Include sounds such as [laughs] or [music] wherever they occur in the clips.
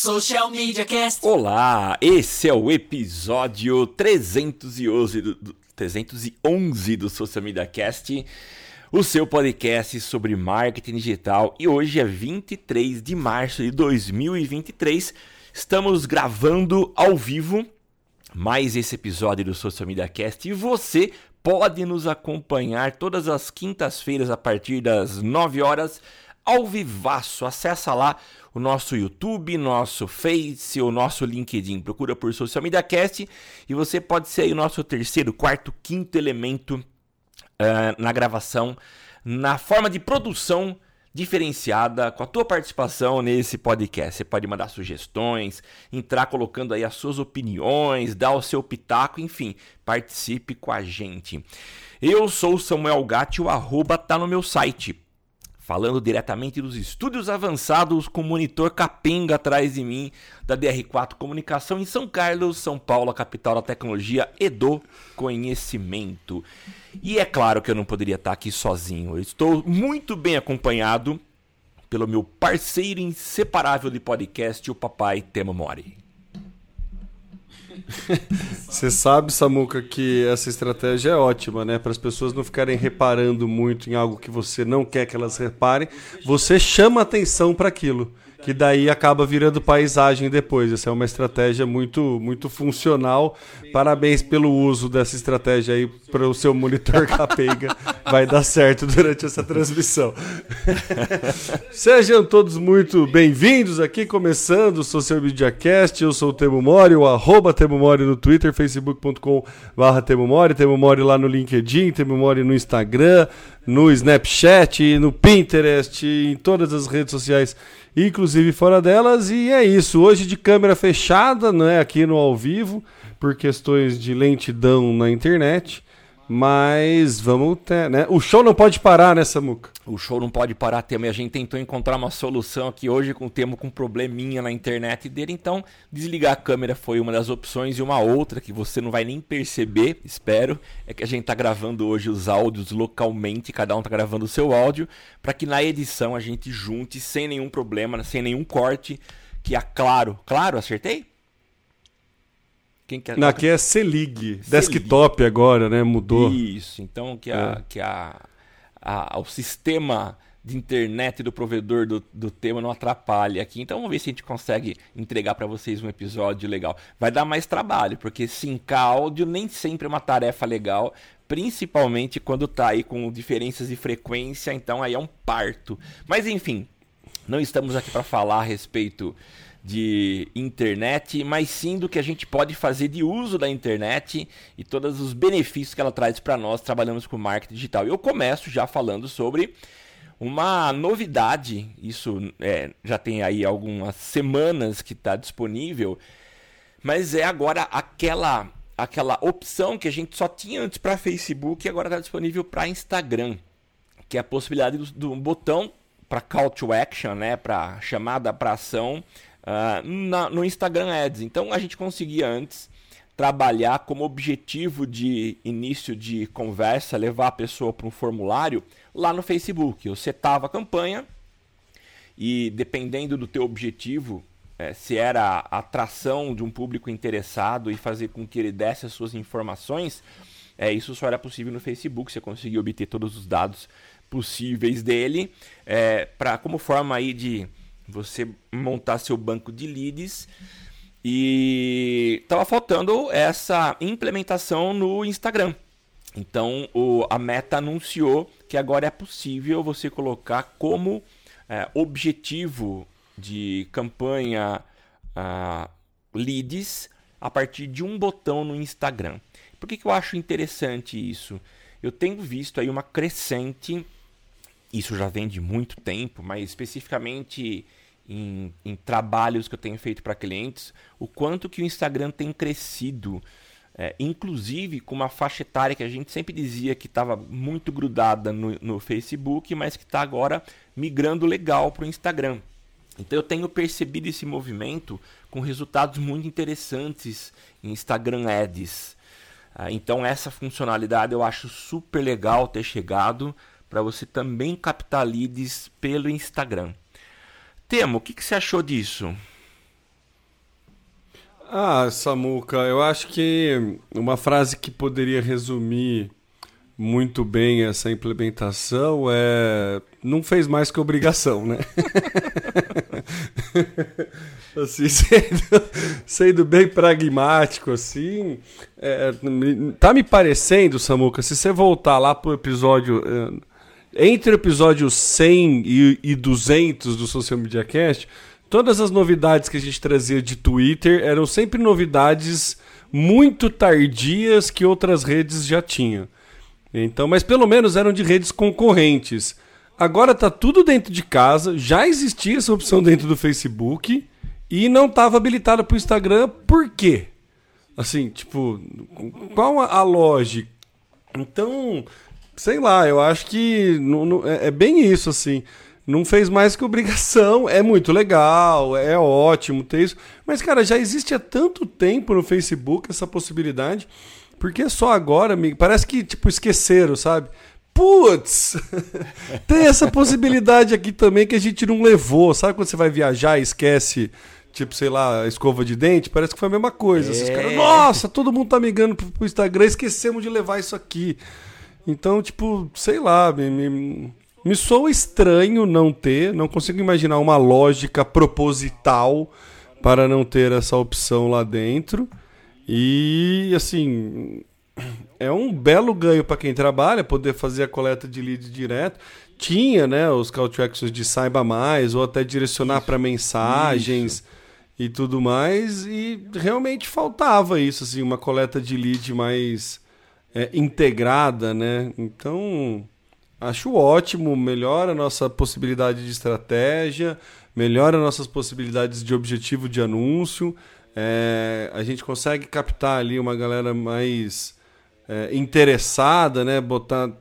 Social Media Cast. Olá, esse é o episódio 311 do, do, 311 do Social Media Cast, o seu podcast sobre marketing digital. E hoje é 23 de março de 2023. Estamos gravando ao vivo mais esse episódio do Social Media Cast e você pode nos acompanhar todas as quintas-feiras a partir das 9 horas ao vivaço. Acessa lá o nosso YouTube, nosso Face, o nosso LinkedIn. Procura por Social Media Cast e você pode ser o nosso terceiro, quarto, quinto elemento uh, na gravação, na forma de produção diferenciada com a tua participação nesse podcast. Você pode mandar sugestões, entrar colocando aí as suas opiniões, dar o seu pitaco, enfim, participe com a gente. Eu sou Samuel Gatti, o arroba tá no meu site. Falando diretamente dos estúdios avançados com monitor capenga atrás de mim, da DR4 Comunicação em São Carlos, São Paulo, capital da tecnologia e do conhecimento. E é claro que eu não poderia estar aqui sozinho. Eu estou muito bem acompanhado pelo meu parceiro inseparável de podcast, o papai Temo Mori. Você sabe, Samuca, que essa estratégia é ótima, né? Para as pessoas não ficarem reparando muito em algo que você não quer que elas reparem, você chama atenção para aquilo que daí acaba virando paisagem depois. Essa é uma estratégia muito, muito funcional. Parabéns pelo uso dessa estratégia aí para o seu monitor [laughs] capenga. Vai dar certo durante essa transmissão. [laughs] Sejam todos muito bem-vindos aqui, começando o Social Media Cast. Eu sou o Temo Mori, o arroba Temo Mori no Twitter, facebook.com barra Temo Mori, Temo Mori lá no LinkedIn, Temo Mori no Instagram, no Snapchat, no Pinterest, em todas as redes sociais inclusive fora delas. E é isso. Hoje de câmera fechada, né, aqui no ao vivo, por questões de lentidão na internet. Mas vamos ter, né? O show não pode parar, né, Samuca? O show não pode parar, Temo. E a gente tentou encontrar uma solução aqui hoje com o Temo com um probleminha na internet dele. Então, desligar a câmera foi uma das opções. E uma outra que você não vai nem perceber, espero, é que a gente tá gravando hoje os áudios localmente. Cada um tá gravando o seu áudio. para que na edição a gente junte sem nenhum problema, sem nenhum corte. Que é claro. Claro, acertei? Quem quer... Aqui é Selig, desktop agora, né? Mudou. Isso, então que, a, é. que a, a, o sistema de internet do provedor do, do tema não atrapalhe aqui. Então vamos ver se a gente consegue entregar para vocês um episódio legal. Vai dar mais trabalho, porque sincar áudio nem sempre é uma tarefa legal, principalmente quando tá aí com diferenças de frequência, então aí é um parto. Mas enfim, não estamos aqui para falar a respeito de internet, mas sim do que a gente pode fazer de uso da internet e todos os benefícios que ela traz para nós trabalhando com marketing digital. Eu começo já falando sobre uma novidade, isso é, já tem aí algumas semanas que está disponível, mas é agora aquela aquela opção que a gente só tinha antes para Facebook e agora está disponível para Instagram, que é a possibilidade do, do botão para call to action, né, para chamada para ação uh, na, no Instagram Ads. Então a gente conseguia antes trabalhar como objetivo de início de conversa, levar a pessoa para um formulário lá no Facebook. Eu setava a campanha e dependendo do teu objetivo, é, se era a atração de um público interessado e fazer com que ele desse as suas informações, é, isso só era possível no Facebook. Você conseguia obter todos os dados possíveis dele, é, como forma aí de você montar seu banco de leads e estava faltando essa implementação no Instagram. Então o, a Meta anunciou que agora é possível você colocar como é, objetivo de campanha uh, leads a partir de um botão no Instagram. Por que, que eu acho interessante isso? Eu tenho visto aí uma crescente, isso já vem de muito tempo, mas especificamente em, em trabalhos que eu tenho feito para clientes, o quanto que o Instagram tem crescido. É, inclusive com uma faixa etária que a gente sempre dizia que estava muito grudada no, no, Facebook, mas que está agora migrando legal para o Instagram. Então eu tenho percebido esse movimento com resultados muito interessantes em Instagram Ads. Ah, então essa funcionalidade eu acho super legal ter chegado para você também captar leads pelo Instagram. Temo, o que, que você achou disso? Ah, Samuca, eu acho que uma frase que poderia resumir muito bem essa implementação é não fez mais que obrigação, né? [laughs] assim, [laughs] sendo, sendo, bem pragmático, assim, é, tá me parecendo, Samuca, se você voltar lá pro episódio, é, entre o episódio 100 e, e 200 do Social Media Cast, todas as novidades que a gente trazia de Twitter eram sempre novidades muito tardias que outras redes já tinham. Então, mas pelo menos eram de redes concorrentes. Agora tá tudo dentro de casa, já existia essa opção dentro do Facebook e não estava habilitada para o Instagram. Por quê? Assim, tipo, qual a, lógica? Então, sei lá, eu acho que não, não, é, é bem isso, assim não fez mais que obrigação. É muito legal, é ótimo ter isso. Mas, cara, já existe há tanto tempo no Facebook essa possibilidade. Porque só agora, me parece que, tipo, esqueceram, sabe? Putz! [laughs] tem essa possibilidade aqui também que a gente não levou. Sabe quando você vai viajar e esquece, tipo, sei lá, escova de dente? Parece que foi a mesma coisa. É. caras, nossa, todo mundo tá migrando pro, pro Instagram, esquecemos de levar isso aqui. Então, tipo, sei lá, me, me, me soa estranho não ter, não consigo imaginar uma lógica proposital para não ter essa opção lá dentro. E assim, é um belo ganho para quem trabalha poder fazer a coleta de leads direto. Tinha, né, os call to actions de saiba mais ou até direcionar para mensagens isso. e tudo mais e realmente faltava isso assim, uma coleta de lead mais é, integrada, né? Então, Acho ótimo, melhora a nossa possibilidade de estratégia, melhora nossas possibilidades de objetivo de anúncio. É, a gente consegue captar ali uma galera mais é, interessada, né? Botar,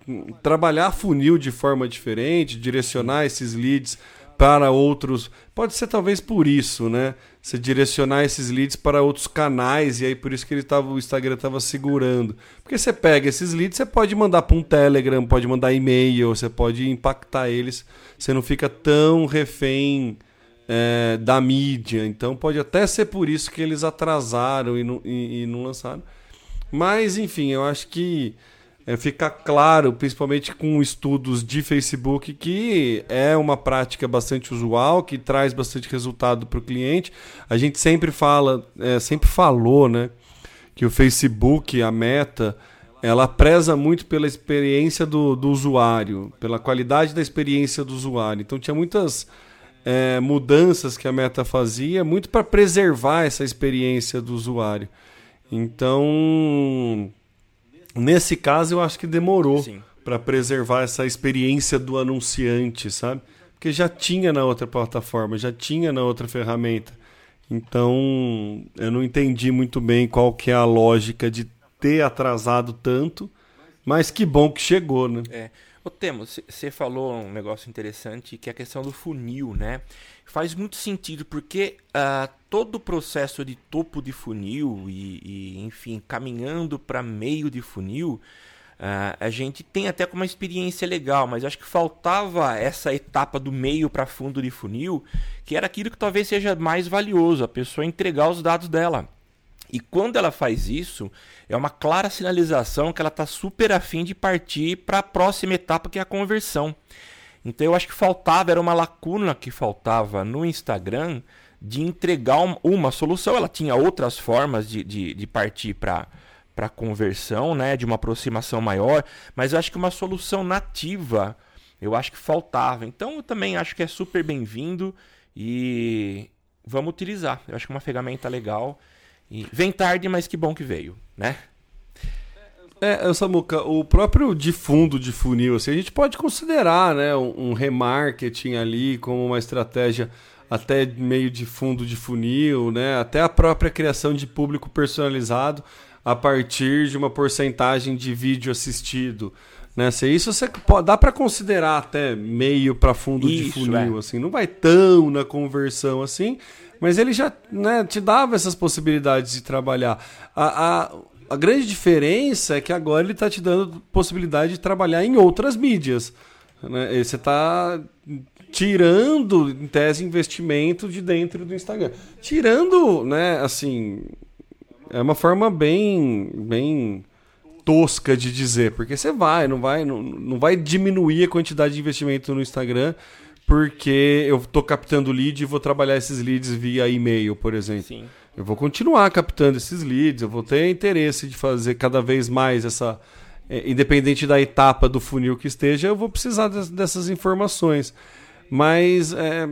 trabalhar funil de forma diferente, direcionar esses leads para outros. Pode ser talvez por isso, né? Você direcionar esses leads para outros canais e aí por isso que ele tava, o Instagram estava segurando. Porque você pega esses leads, você pode mandar para um Telegram, pode mandar e-mail, você pode impactar eles. Você não fica tão refém é, da mídia. Então pode até ser por isso que eles atrasaram e não, e, e não lançaram. Mas enfim, eu acho que é, fica claro, principalmente com estudos de Facebook, que é uma prática bastante usual, que traz bastante resultado para o cliente. A gente sempre fala, é, sempre falou, né, que o Facebook, a Meta, ela preza muito pela experiência do, do usuário, pela qualidade da experiência do usuário. Então tinha muitas é, mudanças que a Meta fazia, muito para preservar essa experiência do usuário. Então Nesse caso, eu acho que demorou para preservar essa experiência do anunciante, sabe? Porque já tinha na outra plataforma, já tinha na outra ferramenta. Então, eu não entendi muito bem qual que é a lógica de ter atrasado tanto, mas que bom que chegou, né? É. Ô, Temo, você falou um negócio interessante que é a questão do funil, né? Faz muito sentido porque uh, todo o processo de topo de funil e, e enfim, caminhando para meio de funil, uh, a gente tem até como uma experiência legal, mas acho que faltava essa etapa do meio para fundo de funil, que era aquilo que talvez seja mais valioso, a pessoa entregar os dados dela. E quando ela faz isso, é uma clara sinalização que ela está super afim de partir para a próxima etapa, que é a conversão. Então eu acho que faltava, era uma lacuna que faltava no Instagram de entregar uma, solução. Ela tinha outras formas de, de, de partir para para conversão, né, de uma aproximação maior, mas eu acho que uma solução nativa, eu acho que faltava. Então eu também acho que é super bem-vindo e vamos utilizar. Eu acho que é uma ferramenta legal e vem tarde, mas que bom que veio, né? É, Samuca, o próprio de fundo de funil, assim, a gente pode considerar né, um, um remarketing ali como uma estratégia até meio de fundo de funil, né, até a própria criação de público personalizado a partir de uma porcentagem de vídeo assistido. Né? Se isso você pode, dá para considerar até meio para fundo isso, de funil, é. assim, não vai tão na conversão assim, mas ele já né, te dava essas possibilidades de trabalhar. A, a, a grande diferença é que agora ele está te dando possibilidade de trabalhar em outras mídias. Né? Você está tirando, em tese, investimento de dentro do Instagram. Tirando, né, assim, é uma forma bem, bem tosca de dizer, porque você vai, não vai, não, não vai diminuir a quantidade de investimento no Instagram porque eu estou captando lead e vou trabalhar esses leads via e-mail, por exemplo. Sim. Eu vou continuar captando esses leads, eu vou ter interesse de fazer cada vez mais essa. É, independente da etapa do funil que esteja, eu vou precisar dessas informações. Mas, é,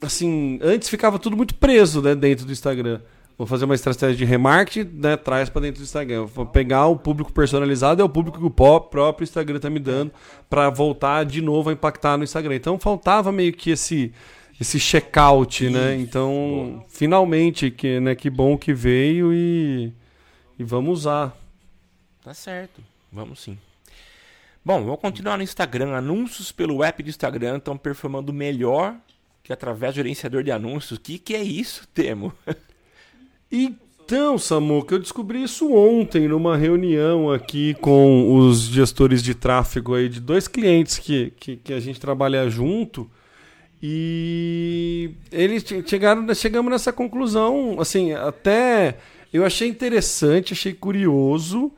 assim, antes ficava tudo muito preso né, dentro do Instagram. Vou fazer uma estratégia de remarketing, né, traz para dentro do Instagram. Vou pegar o público personalizado, é o público que o próprio Instagram está me dando para voltar de novo a impactar no Instagram. Então faltava meio que esse esse checkout, né? Então, Boa. finalmente que, né, que bom que veio e e vamos usar. Tá certo. Vamos sim. Bom, vou continuar no Instagram. Anúncios pelo app do Instagram estão performando melhor que através do gerenciador de anúncios. O que, que é isso, Temo? [laughs] Então, Samuca, eu descobri isso ontem numa reunião aqui com os gestores de tráfego aí de dois clientes que, que, que a gente trabalha junto. E eles chegaram, chegamos nessa conclusão, assim, até eu achei interessante, achei curioso,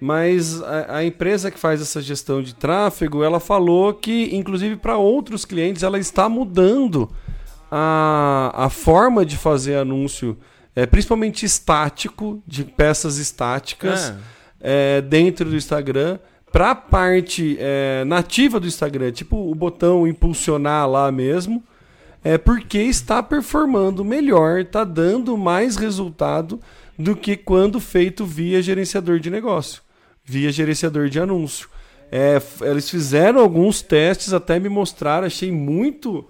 mas a, a empresa que faz essa gestão de tráfego, ela falou que, inclusive para outros clientes, ela está mudando a, a forma de fazer anúncio é, principalmente estático, de peças estáticas, é. É, dentro do Instagram, para a parte é, nativa do Instagram, tipo o botão impulsionar lá mesmo, é porque está performando melhor, está dando mais resultado do que quando feito via gerenciador de negócio, via gerenciador de anúncio. É, eles fizeram alguns testes, até me mostraram, achei muito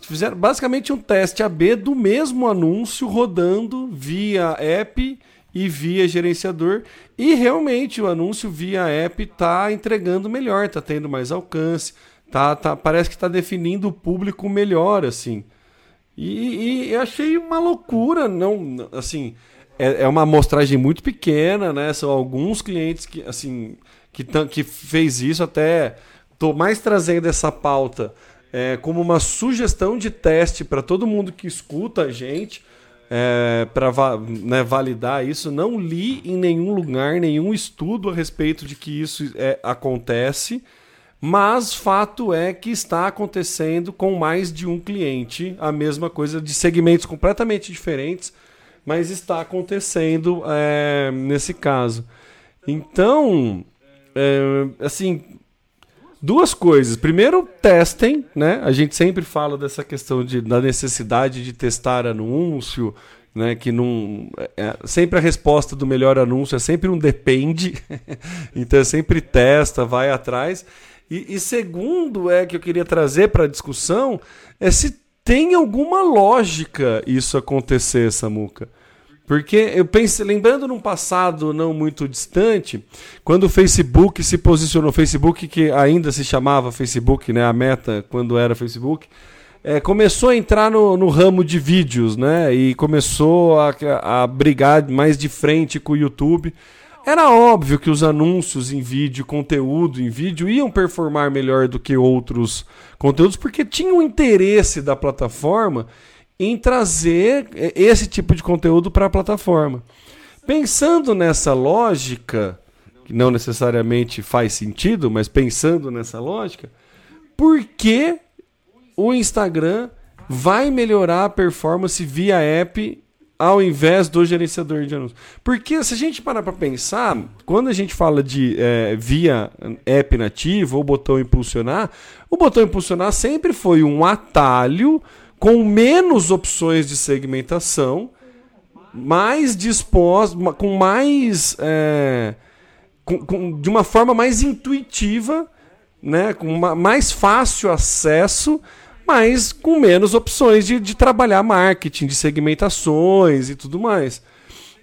Fizeram basicamente um teste AB do mesmo anúncio rodando via app e via gerenciador. E realmente o anúncio via app está entregando melhor, está tendo mais alcance, tá, tá, parece que está definindo o público melhor, assim. E, e achei uma loucura, não, assim, é, é uma amostragem muito pequena, né? São alguns clientes que, assim, que, que fez isso até. Tô mais trazendo essa pauta é, como uma sugestão de teste para todo mundo que escuta a gente, é, para né, validar isso. Não li em nenhum lugar nenhum estudo a respeito de que isso é, acontece, mas fato é que está acontecendo com mais de um cliente a mesma coisa, de segmentos completamente diferentes, mas está acontecendo é, nesse caso. Então, é, assim, Duas coisas. Primeiro, testem, né? A gente sempre fala dessa questão de, da necessidade de testar anúncio, né? Que não. É, é sempre a resposta do melhor anúncio é sempre um depende. [laughs] então, é sempre testa, vai atrás. E, e segundo, é que eu queria trazer para a discussão é se tem alguma lógica isso acontecer, Samuca. Porque eu pensei, lembrando num passado não muito distante, quando o Facebook se posicionou, Facebook que ainda se chamava Facebook, né, a meta quando era Facebook, é, começou a entrar no, no, ramo de vídeos, né, e começou a, a brigar mais de frente com o YouTube. Era óbvio que os anúncios em vídeo, conteúdo em vídeo, iam performar melhor do que outros conteúdos, porque tinha o interesse da plataforma em trazer esse tipo de conteúdo para a plataforma. Pensando nessa lógica, que não necessariamente faz sentido, mas pensando nessa lógica, por que o Instagram vai melhorar a performance via app ao invés do gerenciador de anúncios? Porque se a gente parar para pensar, quando a gente fala de é, via app nativo ou botão impulsionar, o botão impulsionar sempre foi um atalho com menos opções de segmentação, mais disposto, com mais. É, com, com, de uma forma mais intuitiva, né, com uma, mais fácil acesso, mas com menos opções de, de trabalhar marketing, de segmentações e tudo mais.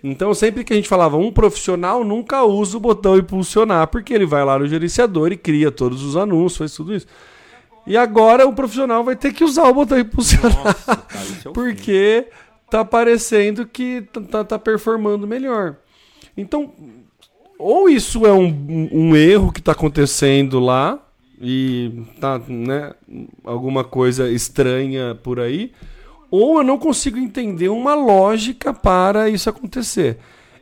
Então, sempre que a gente falava um profissional nunca usa o botão impulsionar, porque ele vai lá no gerenciador e cria todos os anúncios, faz tudo isso. E agora o profissional vai ter que usar o botão impulsionar. Nossa, cara, é porque tá parecendo que tá, tá performando melhor. Então, ou isso é um, um erro que está acontecendo lá, e tá, né, alguma coisa estranha por aí, ou eu não consigo entender uma lógica para isso acontecer.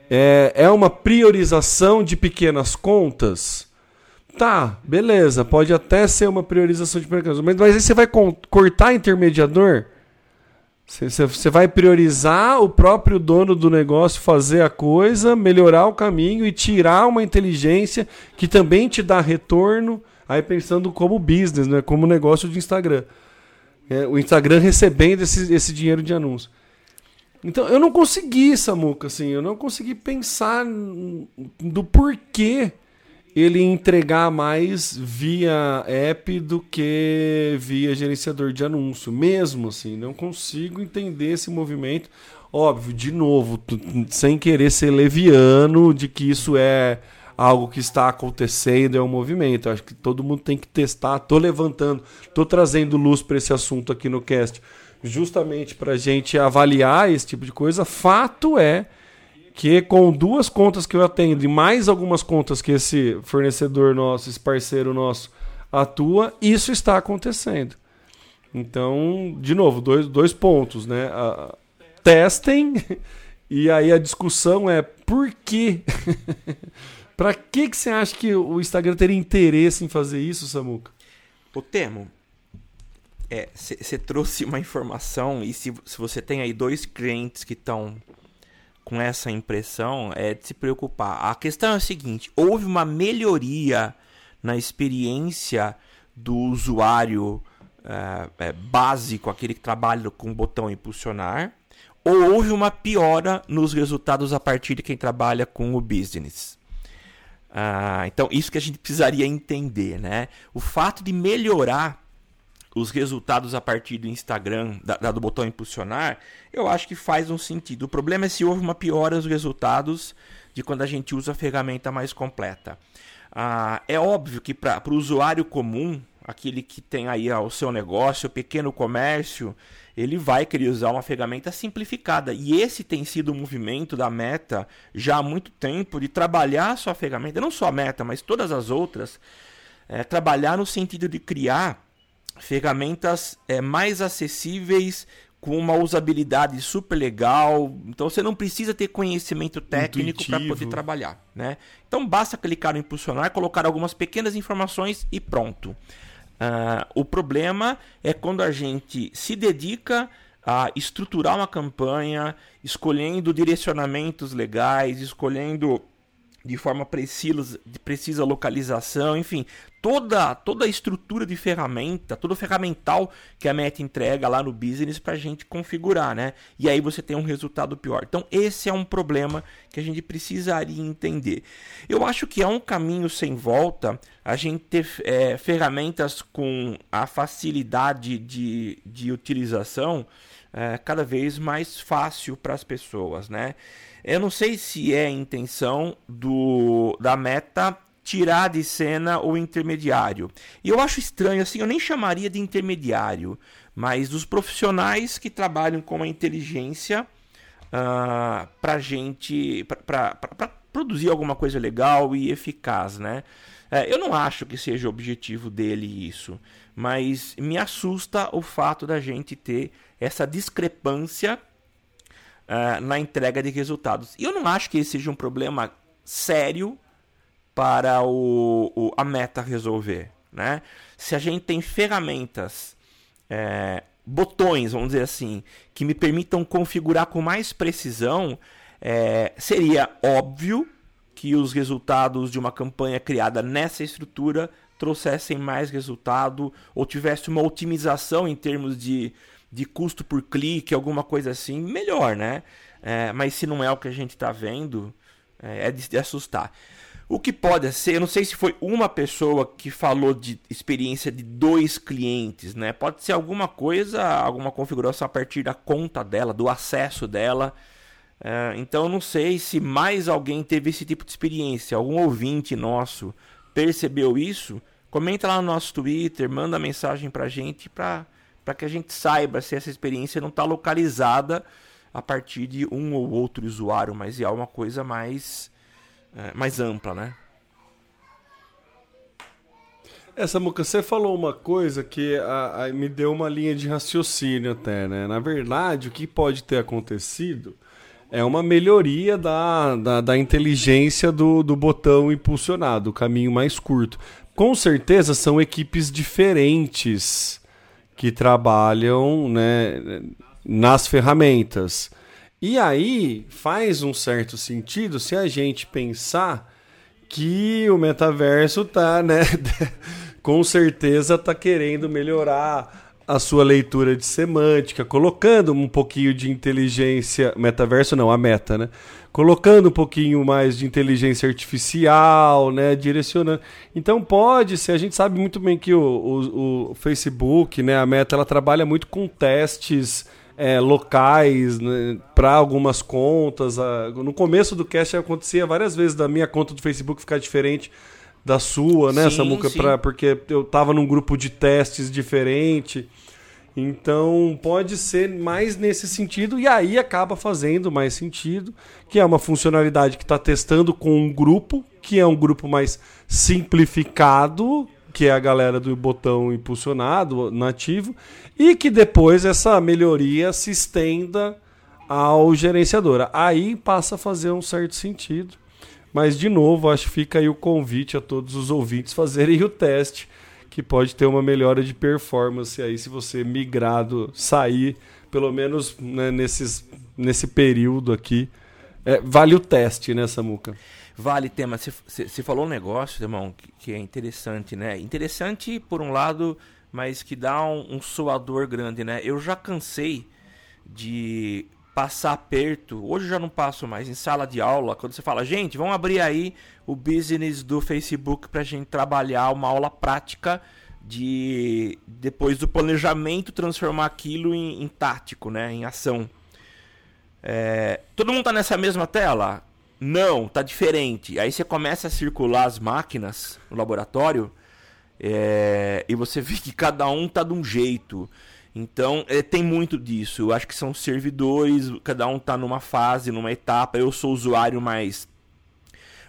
É, é uma priorização de pequenas contas? Tá, beleza, pode até ser uma priorização de pequenas contas, mas aí você vai cortar intermediador? Você vai priorizar o próprio dono do negócio fazer a coisa, melhorar o caminho e tirar uma inteligência que também te dá retorno, aí pensando como business, né? como negócio de Instagram. É, o Instagram recebendo esse, esse dinheiro de anúncio. Então eu não consegui, Samuca, assim, eu não consegui pensar do porquê ele entregar mais via app do que via gerenciador de anúncio. Mesmo assim, não consigo entender esse movimento. Óbvio, de novo, sem querer ser leviano de que isso é algo que está acontecendo, é um movimento. acho que todo mundo tem que testar. Tô levantando, tô trazendo luz para esse assunto aqui no cast, justamente para gente avaliar esse tipo de coisa. Fato é que com duas contas que eu atendo e mais algumas contas que esse fornecedor nosso, esse parceiro nosso atua, isso está acontecendo. Então, de novo, dois, dois pontos, né? Uh, testem [laughs] e aí a discussão é por quê? [laughs] Para que, que você acha que o Instagram teria interesse em fazer isso, Samuca? O Temo, você é, trouxe uma informação e se, se você tem aí dois clientes que estão com essa impressão é de se preocupar. A questão é a seguinte: houve uma melhoria na experiência do usuário é, é, básico, aquele que trabalha com o botão impulsionar, ou houve uma piora nos resultados a partir de quem trabalha com o business. Ah, então, isso que a gente precisaria entender, né? O fato de melhorar os resultados a partir do Instagram, da, da, do botão impulsionar, eu acho que faz um sentido. O problema é se houve uma piora nos resultados de quando a gente usa a ferramenta mais completa. Ah, é óbvio que para o usuário comum, aquele que tem aí o seu negócio, o pequeno comércio, ele vai querer usar uma ferramenta simplificada. E esse tem sido o movimento da Meta já há muito tempo de trabalhar a sua ferramenta, não só a Meta, mas todas as outras, é, trabalhar no sentido de criar ferramentas é, mais acessíveis com uma usabilidade super legal. Então você não precisa ter conhecimento técnico para poder trabalhar, né? Então basta clicar no impulsionar, colocar algumas pequenas informações e pronto. Uh, o problema é quando a gente se dedica a estruturar uma campanha, escolhendo direcionamentos legais, escolhendo de forma precisa, precisa localização, enfim, toda, toda a estrutura de ferramenta, todo o ferramental que a Meta entrega lá no business para a gente configurar, né? E aí você tem um resultado pior. Então, esse é um problema que a gente precisaria entender. Eu acho que é um caminho sem volta a gente ter é, ferramentas com a facilidade de, de utilização é, cada vez mais fácil para as pessoas, né? Eu não sei se é a intenção do da meta tirar de cena o intermediário. E eu acho estranho, assim, eu nem chamaria de intermediário, mas dos profissionais que trabalham com a inteligência uh, para gente, para produzir alguma coisa legal e eficaz, né? É, eu não acho que seja o objetivo dele isso, mas me assusta o fato da gente ter essa discrepância uh, na entrega de resultados. E eu não acho que esse seja um problema sério para o, o a meta resolver. Né? Se a gente tem ferramentas, é, botões, vamos dizer assim, que me permitam configurar com mais precisão, é, seria óbvio que os resultados de uma campanha criada nessa estrutura trouxessem mais resultado ou tivesse uma otimização em termos de de custo por clique, alguma coisa assim, melhor, né? É, mas se não é o que a gente está vendo, é, é de assustar. O que pode ser, eu não sei se foi uma pessoa que falou de experiência de dois clientes, né? Pode ser alguma coisa, alguma configuração a partir da conta dela, do acesso dela. É, então eu não sei se mais alguém teve esse tipo de experiência. Algum ouvinte nosso percebeu isso? Comenta lá no nosso Twitter, manda mensagem pra gente para que a gente saiba se essa experiência não está localizada a partir de um ou outro usuário, mas é uma coisa mais, é, mais ampla, né? Essa Muca, você falou uma coisa que a, a, me deu uma linha de raciocínio até, né? Na verdade, o que pode ter acontecido é uma melhoria da, da, da inteligência do, do botão impulsionado, o caminho mais curto. Com certeza são equipes diferentes que trabalham né, nas ferramentas. E aí faz um certo sentido se a gente pensar que o metaverso tá, né, [laughs] com certeza tá querendo melhorar a sua leitura de semântica, colocando um pouquinho de inteligência, metaverso não, a meta, né? Colocando um pouquinho mais de inteligência artificial, né? Direcionando. Então pode ser, a gente sabe muito bem que o, o, o Facebook, né? A meta, ela trabalha muito com testes é, locais né, para algumas contas. no começo do cast acontecia várias vezes da minha conta do Facebook ficar diferente da sua, né, sim, Samuca? Pra, porque eu tava num grupo de testes diferente. Então pode ser mais nesse sentido, e aí acaba fazendo mais sentido, que é uma funcionalidade que está testando com um grupo, que é um grupo mais simplificado, que é a galera do botão impulsionado, nativo, e que depois essa melhoria se estenda ao gerenciador. Aí passa a fazer um certo sentido. Mas, de novo, acho que fica aí o convite a todos os ouvintes fazerem o teste, que pode ter uma melhora de performance aí se você migrado, sair, pelo menos né, nesses, nesse período aqui. É, vale o teste, né, Samuca? Vale, Tema. Você falou um negócio, irmão, que, que, é interessante, né? Interessante, por um lado, mas que dá um, um suador grande, né? Eu já cansei de passar perto, hoje eu já não passo mais em sala de aula, quando você fala, gente, vamos abrir aí o business do Facebook para a gente trabalhar uma aula prática de depois do planejamento transformar aquilo em, em tático, né, em ação. É, todo mundo tá nessa mesma tela? Não, tá diferente. Aí você começa a circular as máquinas no laboratório é, e você vê que cada um tá de um jeito. Então, é, tem muito disso. Eu acho que são servidores, cada um está numa fase, numa etapa. Eu sou usuário mais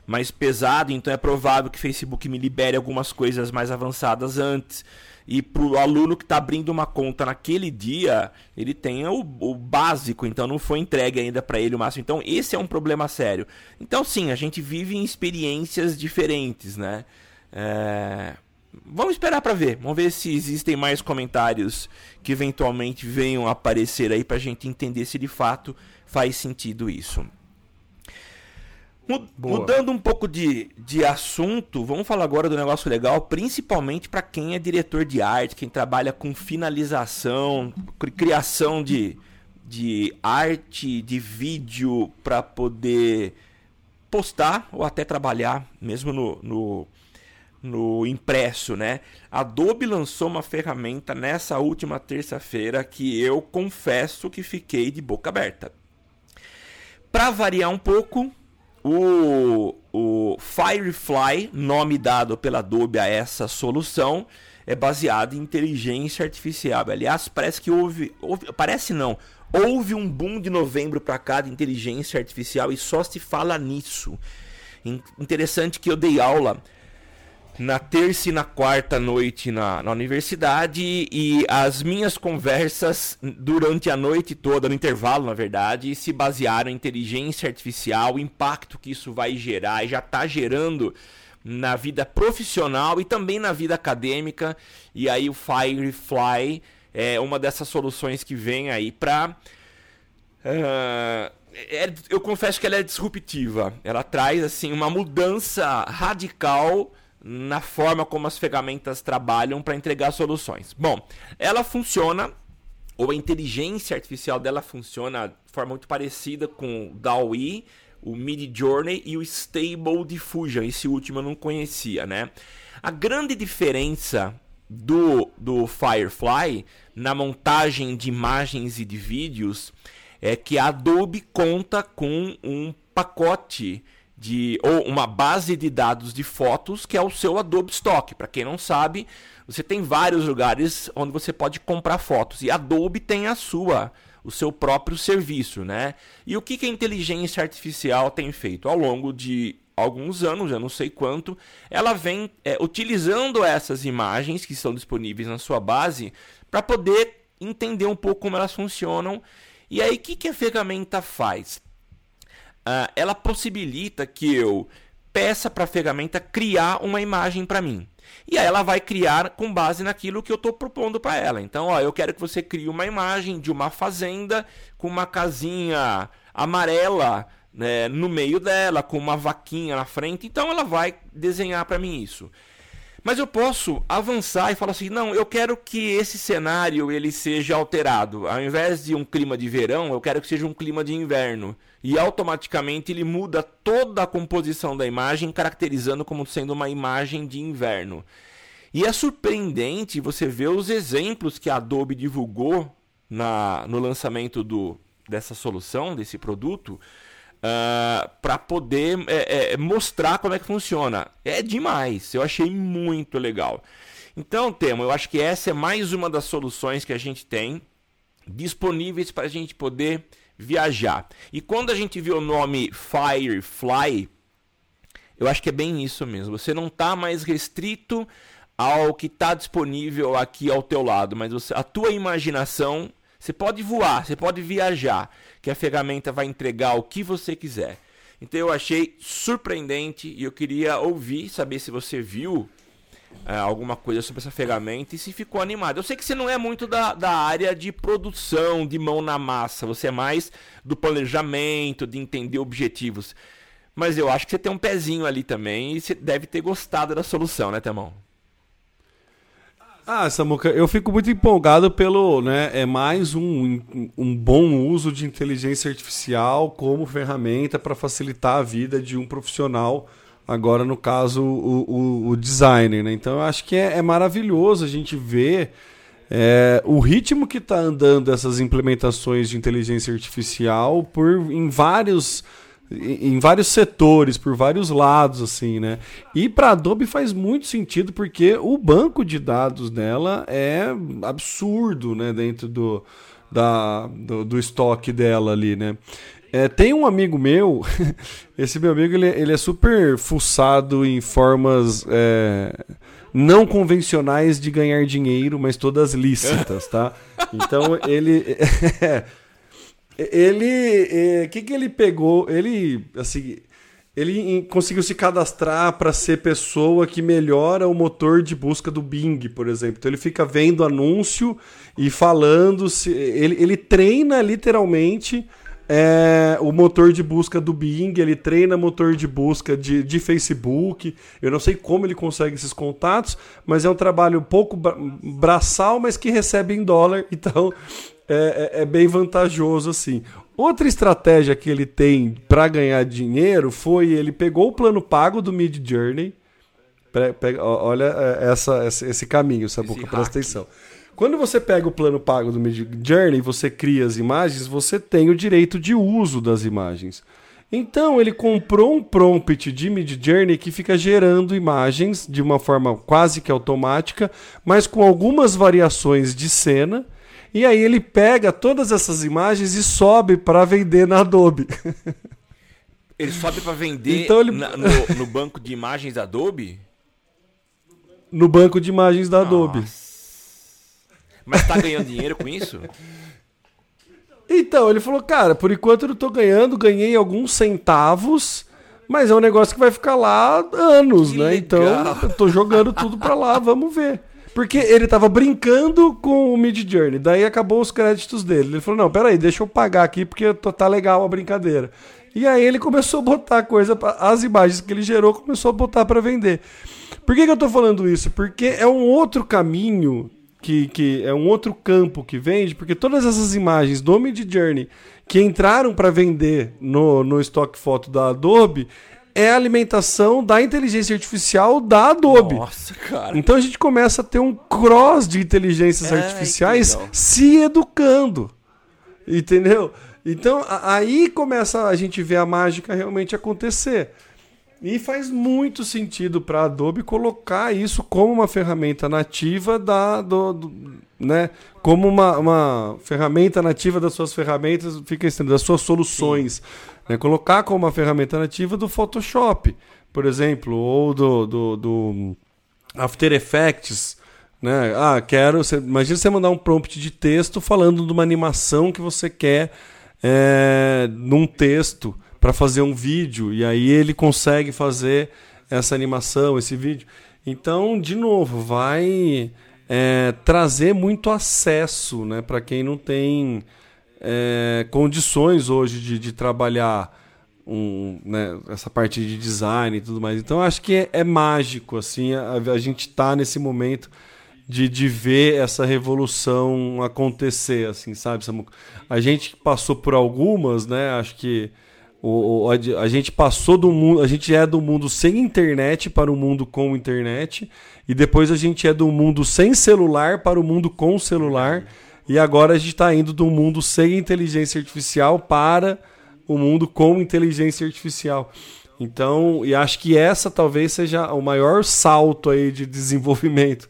mais pesado, então é provável que Facebook me libere algumas coisas mais avançadas antes. E para o aluno que está abrindo uma conta naquele dia, ele tenha o, o básico, então não foi entregue ainda para ele o máximo. Então esse é um problema sério. Então sim, a gente vive em experiências diferentes, né? É... Vamos esperar para ver. Vamos ver se existem mais comentários que eventualmente venham a aparecer aí para a gente entender se de fato faz sentido isso. Mudando um pouco de, de assunto, vamos falar agora do negócio legal, principalmente para quem é diretor de arte, quem trabalha com finalização, criação de, de arte, de vídeo para poder postar ou até trabalhar mesmo no, no no impresso, né? A Adobe lançou uma ferramenta nessa última terça-feira que eu confesso que fiquei de boca aberta. Para variar um pouco, o, o Firefly, nome dado pela Adobe a essa solução, é baseado em inteligência artificial. Aliás, parece que houve, houve parece não, houve um boom de novembro para cá de inteligência artificial e só se fala nisso. Interessante que eu dei aula na terça e na quarta noite na, na universidade e as minhas conversas durante a noite toda, no intervalo, na verdade, se basearam em inteligência artificial, o impacto que isso vai gerar e já está gerando na vida profissional e também na vida acadêmica. E aí o Firefly é uma dessas soluções que vem aí para uh, ah, é, eu confesso que ela é disruptiva. Ela traz assim uma mudança radical na forma como as ferramentas trabalham para entregar soluções. Bom, ela funciona, ou a inteligência artificial dela funciona de forma muito parecida com o DAWI, o Mid Journey e o Stable Diffusion. Esse último eu não conhecia, né? A grande diferença do, do Firefly na montagem de imagens e de vídeos é que a Adobe conta com um pacote de ou uma base de dados de fotos que é o seu Adobe Stock. Para quem não sabe, você tem vários lugares onde você pode comprar fotos e Adobe tem a sua, o seu próprio serviço, né? E o que, que a inteligência artificial tem feito ao longo de alguns anos, já não sei quanto, ela vem é, utilizando essas imagens que estão disponíveis na sua base para poder entender um pouco como elas funcionam. E aí, o que, que a ferramenta faz? Uh, ela possibilita que eu peça para a ferramenta criar uma imagem para mim. E aí ela vai criar com base naquilo que eu estou propondo para ela. Então, ó, eu quero que você crie uma imagem de uma fazenda com uma casinha amarela né, no meio dela, com uma vaquinha na frente. Então ela vai desenhar para mim isso. Mas eu posso avançar e falar assim: não, eu quero que esse cenário ele seja alterado. Ao invés de um clima de verão, eu quero que seja um clima de inverno. E automaticamente ele muda toda a composição da imagem, caracterizando como sendo uma imagem de inverno. E é surpreendente você ver os exemplos que a Adobe divulgou na, no lançamento do, dessa solução, desse produto, uh, ah, para poder é, é, mostrar como é que funciona. É demais, eu achei muito legal. Então, Temo, eu acho que essa é mais uma das soluções que a gente tem disponíveis para a gente poder viajar. E quando a gente vê o nome Firefly, eu acho que é bem isso mesmo. Você não está mais restrito ao que está disponível aqui ao teu lado, mas você, a tua imaginação você pode voar, você pode viajar, que a ferramenta vai entregar o que você quiser. Então eu achei surpreendente e eu queria ouvir, saber se você viu é, alguma coisa sobre essa ferramenta e se ficou animado. Eu sei que você não é muito da, da área de produção, de mão na massa, você é mais do planejamento, de entender objetivos. Mas eu acho que você tem um pezinho ali também e você deve ter gostado da solução, né, Temão? Ah, Samuca, eu fico muito empolgado pelo, né, é mais um, um bom uso de inteligência artificial como ferramenta para facilitar a vida de um profissional, agora no caso o, o, o designer, né? Então eu acho que é, é maravilhoso a gente ver é, o ritmo que está andando essas implementações de inteligência artificial por em vários em vários setores, por vários lados, assim, né? E para Adobe faz muito sentido porque o banco de dados dela é absurdo, né? Dentro do, da, do, do estoque dela ali, né? É, tem um amigo meu, [laughs] esse meu amigo ele, ele é super fuçado em formas é, não convencionais de ganhar dinheiro, mas todas lícitas, tá? [laughs] Então ele. [laughs] Ele. O é, que, que ele pegou? Ele. Assim. Ele conseguiu se cadastrar para ser pessoa que melhora o motor de busca do Bing, por exemplo. Então ele fica vendo anúncio e falando. Se, ele, ele treina literalmente é, o motor de busca do Bing, ele treina motor de busca de, de Facebook. Eu não sei como ele consegue esses contatos, mas é um trabalho pouco braçal, mas que recebe em dólar. Então é, é, é, bem vantajoso assim. Outra estratégia que ele tem para ganhar dinheiro foi ele pegou o plano pago do Mid Journey. Olha é, essa, esse caminho, Sabuca, presta atenção. Quando você pega o plano pago do Mid Journey e você cria as imagens, você tem o direito de uso das imagens. Então ele comprou um prompt de Mid Journey que fica gerando imagens de uma forma quase que automática, mas com algumas variações de cena e aí ele pega todas essas imagens e sobe para vender na Adobe. Ele sobe para vender então ele... na, no, no, banco de imagens da Adobe? No banco de imagens da Nossa. Adobe. Mas tá ganhando dinheiro com isso? Então, ele falou, cara, por enquanto eu não tô ganhando, ganhei alguns centavos, mas é um negócio que vai ficar lá anos, que né? Então, legal. Então, eu tô jogando tudo pra lá, vamos ver. Porque ele tava brincando com o Mid Journey, daí acabou os créditos dele. Ele falou: não, peraí, deixa eu pagar aqui porque tá legal a brincadeira. E aí ele começou a botar coisa, as imagens que ele gerou, começou a botar para vender. Por que, que eu tô falando isso? Porque é um outro caminho, que, que é um outro campo que vende, porque todas essas imagens do Mid Journey que entraram para vender no, no estoque foto da Adobe, é a alimentação da inteligência artificial da Adobe. Nossa, cara. Então a gente começa a ter um cross de inteligências é, artificiais se educando. Entendeu? Então aí começa a gente ver a mágica realmente acontecer. E faz muito sentido para a Adobe colocar isso como uma ferramenta nativa da, do, do né? Como uma, uma ferramenta nativa das suas ferramentas, fica estendendo, das suas soluções. Né? Colocar como uma ferramenta nativa do Photoshop, por exemplo, ou do, do, do After Effects. Né? Ah, quero. Você, imagina você mandar um prompt de texto falando de uma animação que você quer é, num texto para fazer um vídeo. E aí ele consegue fazer essa animação, esse vídeo. Então, de novo, vai é, trazer muito acesso né, para quem não tem é, condições hoje de, de trabalhar um, né, essa parte de design e tudo mais. Então, acho que é, é mágico assim a, a gente está nesse momento de, de ver essa revolução acontecer, assim, sabe? A gente passou por algumas, né? Acho que o, a, a, gente passou do mundo, a gente é do mundo sem internet para o mundo com internet, e depois a gente é do mundo sem celular para o mundo com celular, e agora a gente está indo do mundo sem inteligência artificial para o mundo com inteligência artificial. Então, e acho que essa talvez seja o maior salto aí de desenvolvimento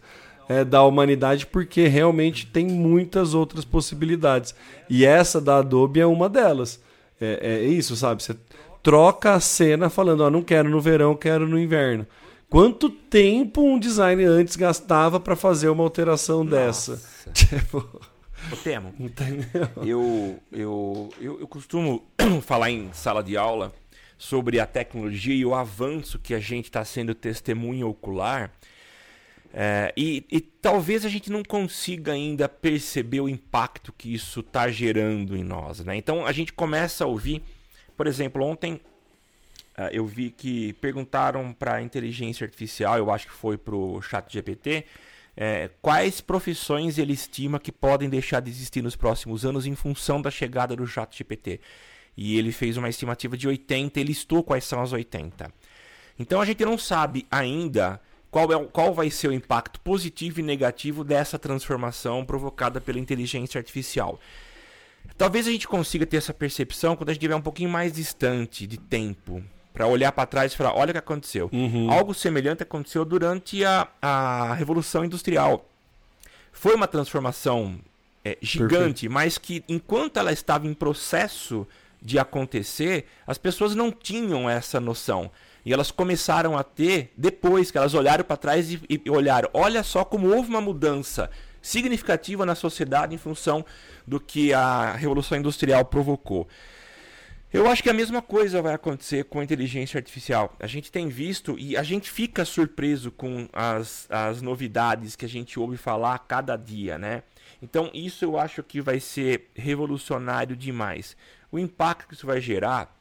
é, da humanidade, porque realmente tem muitas outras possibilidades. E essa da Adobe é uma delas. É, é isso, sabe? Você troca a cena falando, ó, não quero no verão, quero no inverno. Quanto tempo um designer antes gastava para fazer uma alteração Nossa. dessa? [laughs] Tipo... Eu temo. Entendeu? Eu, eu, eu, eu costumo [clears throat] falar em sala de aula sobre a tecnologia e o avanço que a gente está sendo testemunha ocular. É, e, e, talvez a gente não consiga ainda perceber o impacto que isso está gerando em nós. Né? Então a gente começa a ouvir, por exemplo, ontem uh, eu vi que perguntaram para a inteligência artificial, eu acho que foi para o chat GPT, é, quais profissões ele estima que podem deixar de existir nos próximos anos em função da chegada do chat GPT. E ele fez uma estimativa de 80, ele listou quais são as 80. Então a gente não sabe ainda qual, é, qual vai ser o impacto positivo e negativo dessa transformação provocada pela inteligência artificial. Talvez a gente consiga ter essa percepção quando a gente estiver um pouquinho mais distante de tempo, para olhar para trás e falar: olha o que aconteceu. Uhum. Algo semelhante aconteceu durante a, a Revolução Industrial. Foi uma transformação é, gigante, Perfeito. mas que enquanto ela estava em processo de acontecer, as pessoas não tinham essa noção. E elas começaram a ter, depois que elas olharam para trás e, e olharam, olha só como houve uma mudança significativa na sociedade em função do que a Revolução Industrial provocou. Eu acho que a mesma coisa vai acontecer com a inteligência artificial. A gente tem visto e a gente fica surpreso com as, as novidades que a gente ouve falar a cada dia, né? Então, isso eu acho que vai ser revolucionário demais. O impacto que isso vai gerar,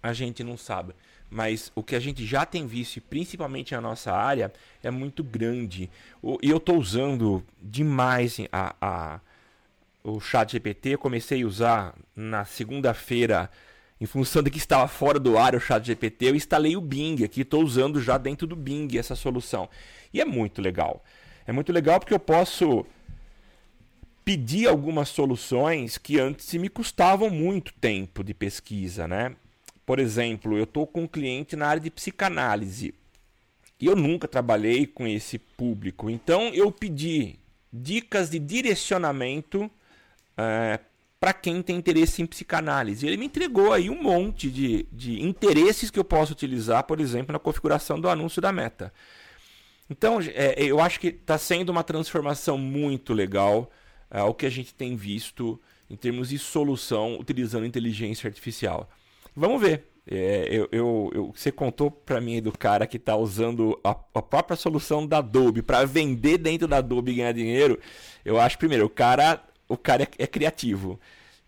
a gente não sabe mas o que a gente já tem visto, principalmente na nossa área, é muito grande. E eu estou usando demais a, a, o chat GPT. Eu comecei a usar na segunda-feira, em função de que estava fora do ar o chat GPT, eu instalei o Bing aqui, estou usando já dentro do Bing essa solução. E é muito legal. É muito legal porque eu posso pedir algumas soluções que antes me custavam muito tempo de pesquisa, né? Por exemplo, eu estou com um cliente na área de psicanálise e eu nunca trabalhei com esse público. Então eu pedi dicas de direcionamento é, para quem tem interesse em psicanálise. Ele me entregou aí um monte de, de interesses que eu posso utilizar, por exemplo, na configuração do anúncio da meta. Então, é, eu acho que está sendo uma transformação muito legal é, o que a gente tem visto em termos de solução utilizando inteligência artificial. Vamos ver. É, eu, eu, eu, você contou para mim do cara que está usando a, a, própria solução da Adobe para vender dentro da Adobe e ganhar dinheiro. Eu acho, primeiro, o cara, o cara é, é criativo.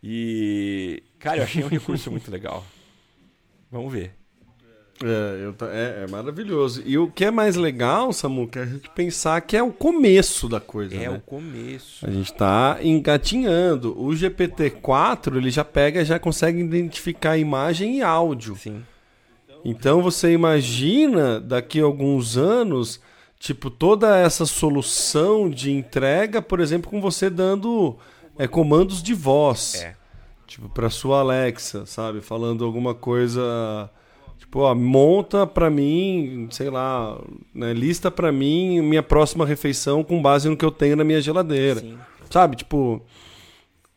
E, cara, eu achei um recurso muito [laughs] legal. Vamos ver. É, eu, é, é, maravilhoso. E o que é mais legal, Samu, que é a gente pensar que é o começo da coisa. É né? o começo. A gente está engatinhando. O GPT-4 ele já pega, já consegue identificar imagem e áudio. Sim. Então você imagina daqui a alguns anos, tipo, toda essa solução de entrega, por exemplo, com você dando é, comandos de voz. É. Tipo, para sua Alexa, sabe? Falando alguma coisa Tipo, monta para mim, sei lá, né, lista para mim minha próxima refeição com base no que eu tenho na minha geladeira. Sim. Sabe? Tipo,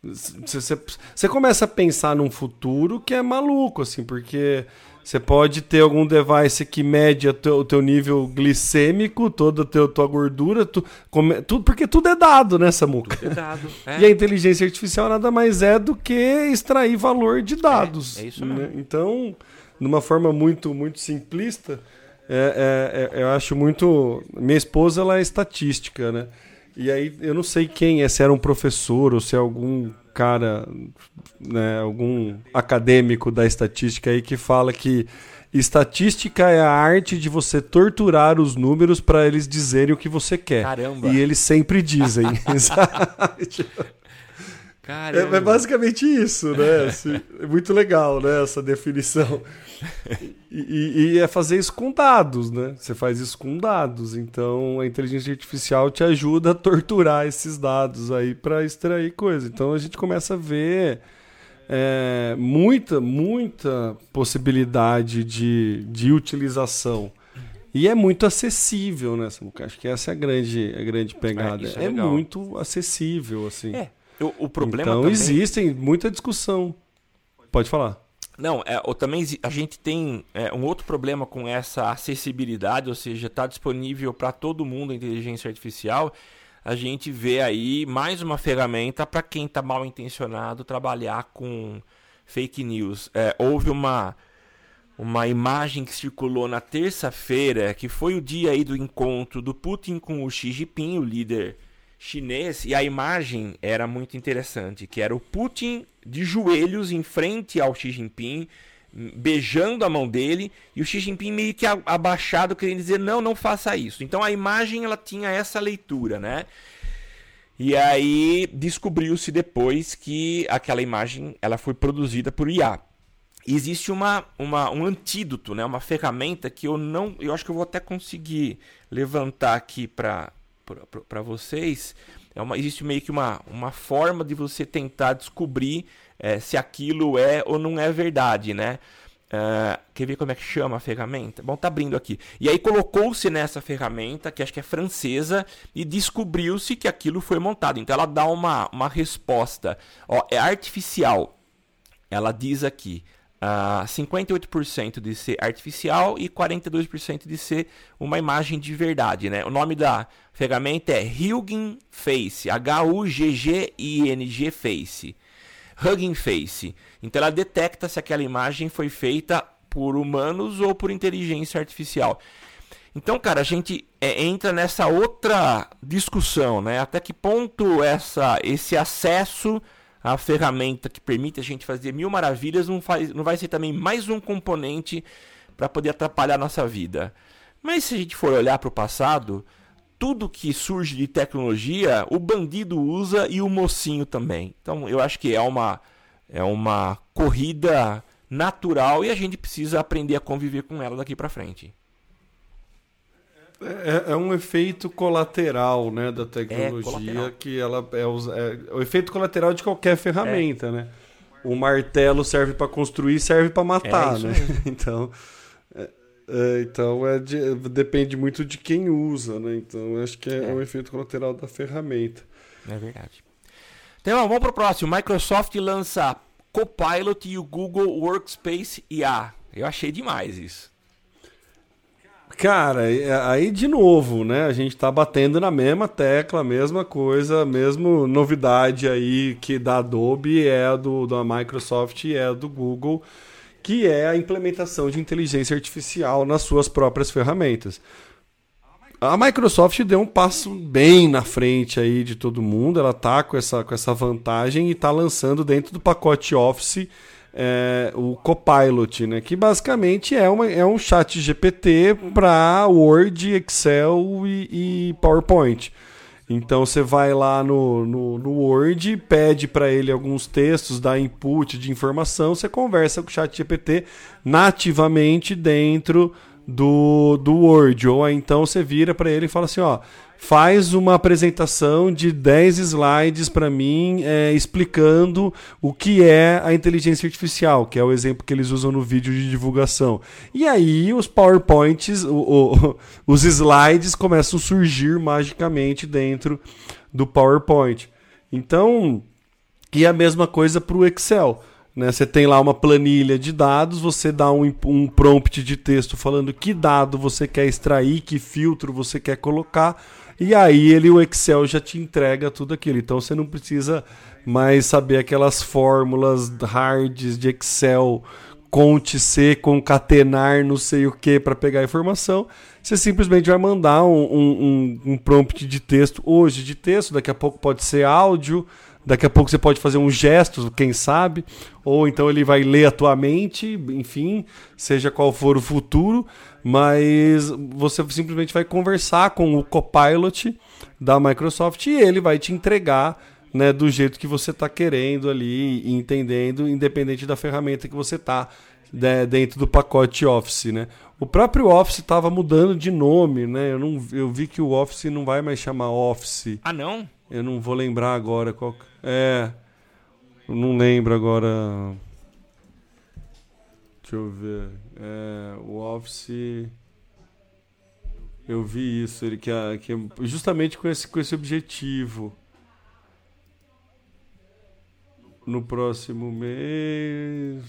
você começa a pensar num futuro que é maluco, assim, porque você pode ter algum device que mede o teu, nível glicêmico, toda a teu, tua gordura, tu, come, tudo, porque tudo é dado, né, Samuca? Tudo é dado. [laughs] É. E a inteligência artificial nada mais é do que extrair valor de dados. É, é isso mesmo. Né? Então, numa forma muito, muito simplista, é, é, é, eu acho muito. Minha esposa ela é estatística, né? E aí eu não sei quem é, se era um professor ou se é algum cara, né, algum acadêmico da estatística aí que fala que estatística é a arte de você torturar os números para eles dizerem o que você quer. Caramba. E eles sempre dizem. [laughs] É, é, basicamente isso, né? [laughs] Assim, é muito legal, né? Essa definição. E, e, é fazer isso com dados, né? Você faz isso com dados. Então a inteligência artificial te ajuda a torturar esses dados aí para extrair coisa. Então a gente começa a ver é, muita, muita possibilidade de, de utilização. E é muito acessível, né, Samuca? Acho que essa é a grande, a grande pegada. É, é, é muito acessível, assim. É. O, o problema então também... existem muita discussão. Pode falar. Não, é, ou também a gente tem é, um outro problema com essa acessibilidade, ou seja, está disponível para todo mundo a inteligência artificial. A gente vê aí mais uma ferramenta para quem está mal intencionado trabalhar com fake news. É, houve uma, uma imagem que circulou na terça-feira, que foi o dia aí do encontro do Putin com o Xi Jinping, o líder chinês, e a imagem era muito interessante, que era o Putin de joelhos em frente ao Xi Jinping, beijando a mão dele, e o Xi Jinping meio que abaixado, querendo dizer, não, não faça isso. Então a imagem ela tinha essa leitura, né? E aí descobriu-se depois que aquela imagem ela foi produzida por IA. existe uma, uma, um antídoto, né? uma ferramenta que eu não. Eu acho que eu vou até conseguir levantar aqui para para vocês, é uma, existe meio que uma, uma forma de você tentar descobrir é, se aquilo é ou não é verdade, né? Uh, quer ver como é que chama a ferramenta? Bom, tá abrindo aqui. E aí colocou-se nessa ferramenta, que acho que é francesa, e descobriu-se que aquilo foi montado. Então ela dá uma, uma resposta. Ó, é artificial. Ela diz aqui: uh, ah, 58% de ser artificial e 42% de ser uma imagem de verdade. Né? O nome da ferramenta é Hugging Face, H-U-G-G-I-N-G Face. Hugging Face. Então ela detecta se aquela imagem foi feita por humanos ou por inteligência artificial. Então, cara, a gente é, entra nessa outra discussão, né? Até que ponto essa, esse acesso a ferramenta que permite a gente fazer mil maravilhas não, faz, não vai ser também mais um componente para poder atrapalhar a nossa vida. Mas se a gente for olhar para o passado, tudo que surge de tecnologia, o bandido usa e o mocinho também. Então eu acho que é uma, é uma corrida natural e a gente precisa aprender a conviver com ela daqui para frente. É, é, um efeito colateral, né, da tecnologia é, que ela é, é, o efeito colateral de qualquer ferramenta, é. né? O martelo serve para construir, serve para matar, é né? [laughs] Então, é, então é de, depende muito de quem usa, né? Então acho que é, um efeito colateral da ferramenta. É verdade. Então vamos para o próximo. Microsoft lança Copilot e o Google Workspace IA. Eu achei demais isso. Cara, aí de novo, né? A gente tá batendo na mesma tecla, mesma coisa, mesmo novidade aí que da Adobe é do, da Microsoft e é do Google, que é a implementação de inteligência artificial nas suas próprias ferramentas. A Microsoft deu um passo bem na frente aí de todo mundo, ela tá com essa, com essa vantagem e tá lançando dentro do pacote Office é, o Copilot, né? Que basicamente é, uma, é um chat GPT para Word, Excel e, e, PowerPoint. Então você vai lá no, no, no Word, pede para ele alguns textos, dá input de informação, você conversa com o chat GPT nativamente dentro do, do Word. Ou então você vira para ele e fala assim, ó, faz uma apresentação de 10 slides para mim é, explicando o que é a inteligência artificial, que é o exemplo que eles usam no vídeo de divulgação. E aí os PowerPoints, o, o, [laughs] os slides começam a surgir magicamente dentro do PowerPoint. Então, E a mesma coisa para o Excel. Né? Você tem lá uma planilha de dados, você dá um, um prompt de texto falando que dado você quer extrair, que filtro você quer colocar, e aí ele o Excel já te entrega tudo aquilo. Então você não precisa mais saber aquelas fórmulas hards de Excel, conte C, concatenar, não sei o que para pegar a informação. Você simplesmente vai mandar um, um, um, prompt de texto hoje de texto, daqui a pouco pode ser áudio, daqui a pouco você pode fazer um gesto, quem sabe, ou então ele vai ler a tua mente, enfim, seja qual for o futuro, mas você simplesmente vai conversar com o Copilot da Microsoft e ele vai te entregar né, do jeito que você está querendo ali, entendendo, independente da ferramenta que você está né, dentro do pacote Office, né? O próprio Office estava mudando de nome, né? Eu, não, eu vi que o Office não vai mais chamar Office. Ah, não? Eu não vou lembrar agora qual. É. Não lembro agora. Deixa eu ver. É, o Office. Eu vi isso, ele que, que justamente com esse, com esse objetivo. No próximo mês.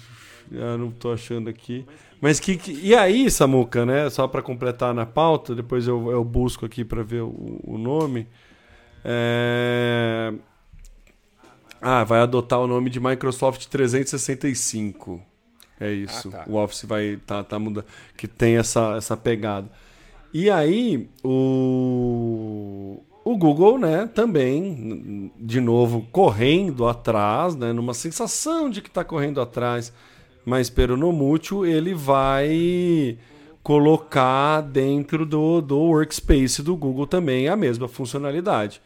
Ah, não tô achando aqui. Mas que, que, e aí, Samuca, né? Só para completar na pauta, depois eu, eu busco aqui para ver o, o nome. É... Ah, vai adotar o nome de Microsoft 365. É isso. Ah, tá. O Office vai tá, tá mudando, que tem essa, essa pegada. E aí, o, o Google, né, também, de novo, correndo atrás, né, numa sensação de que está correndo atrás mas pelo no mútuo ele vai colocar dentro do, do workspace do Google também a mesma funcionalidade.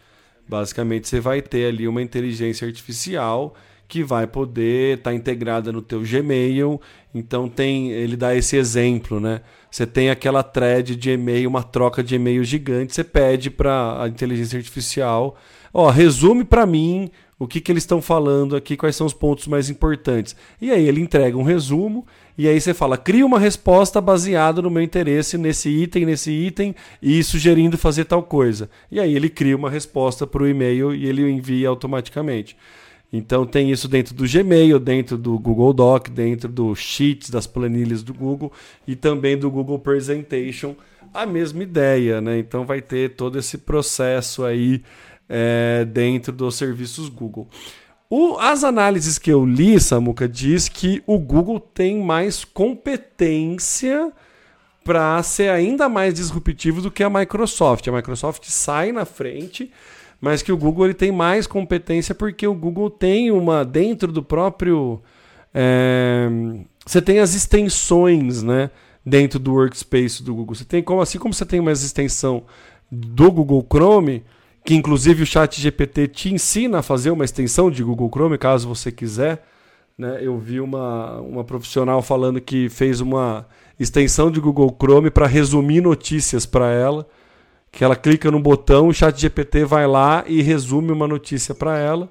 Basicamente você vai ter ali uma inteligência artificial que vai poder estar tá integrada no teu Gmail. Então tem, ele dá esse exemplo, né? Você tem aquela thread de e-mail, uma troca de e-mail gigante, você pede para a inteligência artificial, ó, resume para mim o que, que eles estão falando aqui, quais são os pontos mais importantes. E aí ele entrega um resumo, e aí você fala, cria uma resposta baseada no meu interesse nesse item, nesse item, e sugerindo fazer tal coisa. E aí ele cria uma resposta para o e-mail e ele envia automaticamente. Então tem isso dentro do Gmail, dentro do Google Doc, dentro do Sheets, das planilhas do Google e também do Google Presentation, a mesma ideia, né? Então vai ter todo esse processo aí é, dentro dos serviços Google. O, as análises que eu li, Samuca, diz que o Google tem mais competência para ser ainda mais disruptivo do que a Microsoft. A Microsoft sai na frente, mas que o Google ele tem mais competência porque o Google tem uma dentro do próprio é, você tem as extensões, né, dentro do workspace do Google. Você tem como assim como você tem uma extensão do Google Chrome, que inclusive o chat GPT te ensina a fazer uma extensão de Google Chrome, caso você quiser. Né? Eu vi uma, uma profissional falando que fez uma extensão de Google Chrome para resumir notícias para ela, que ela clica no botão, o chat GPT vai lá e resume uma notícia para ela.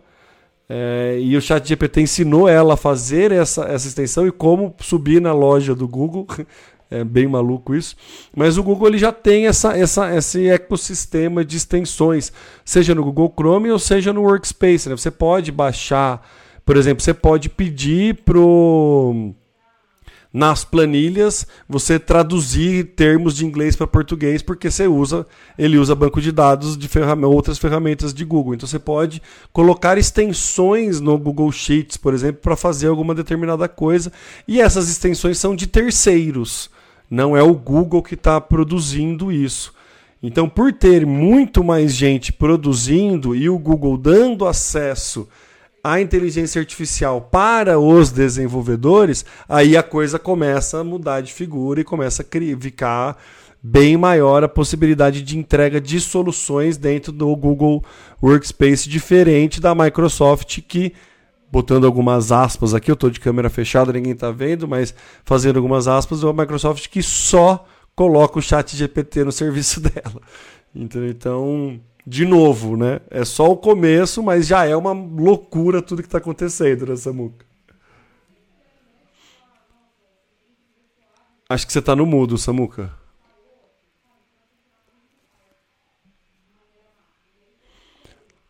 É, e o chat GPT ensinou ela a fazer essa, essa extensão e como subir na loja do Google [laughs] é bem maluco isso. Mas o Google ele já tem essa, essa, esse ecossistema de extensões, seja no Google Chrome ou seja no Workspace. Né? Você pode baixar, por exemplo, você pode pedir pro nas planilhas você traduzir termos de inglês para português porque você usa ele usa banco de dados de ferram outras ferramentas de Google. Então você pode colocar extensões no Google Sheets por exemplo para fazer alguma determinada coisa. E essas extensões são de terceiros. Não é o Google que está produzindo isso. Então, por ter muito mais gente produzindo e o Google dando acesso à inteligência artificial para os desenvolvedores, aí a coisa começa a mudar de figura e começa a ficar bem maior a possibilidade de entrega de soluções dentro do Google Workspace diferente da Microsoft que botando algumas aspas aqui, eu estou de câmera fechada, ninguém está vendo, mas fazendo algumas aspas, a Microsoft que só coloca o chat GPT no [laughs] serviço dela. Então, então, de novo, né? É só o começo, mas já é uma loucura tudo que está acontecendo nessa muca. Acho que você está no mudo, Samuca.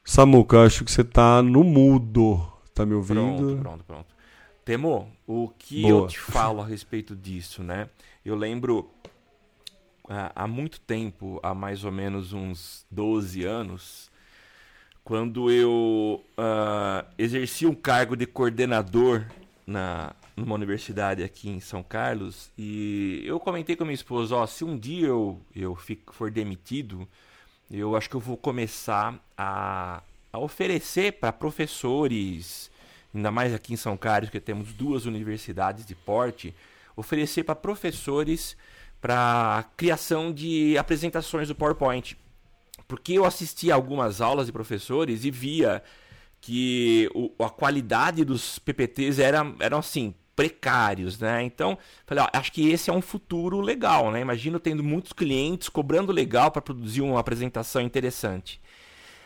Samuca, acho que você está no mudo. tá me ouvindo. Pronto, pronto, pronto. Temo, o que Boa. eu te falo a respeito disso, né? Eu lembro há muito tempo, há mais ou menos uns 12 anos, quando eu uh, exerci um cargo de coordenador na, numa universidade aqui em São Carlos e eu comentei com minha esposa, ó, se um dia eu, eu fico, for demitido, eu acho que eu vou começar a, a oferecer para professores, ainda mais aqui em São Carlos, que temos duas universidades de porte, oferecer para professores para criação de apresentações do PowerPoint. Porque eu assisti algumas aulas de professores e via que o, a qualidade dos PPTs era, eram assim, precários, né? Então, falei, ó, acho que esse é um futuro legal, né? Imagino tendo muitos clientes cobrando legal para produzir uma apresentação interessante.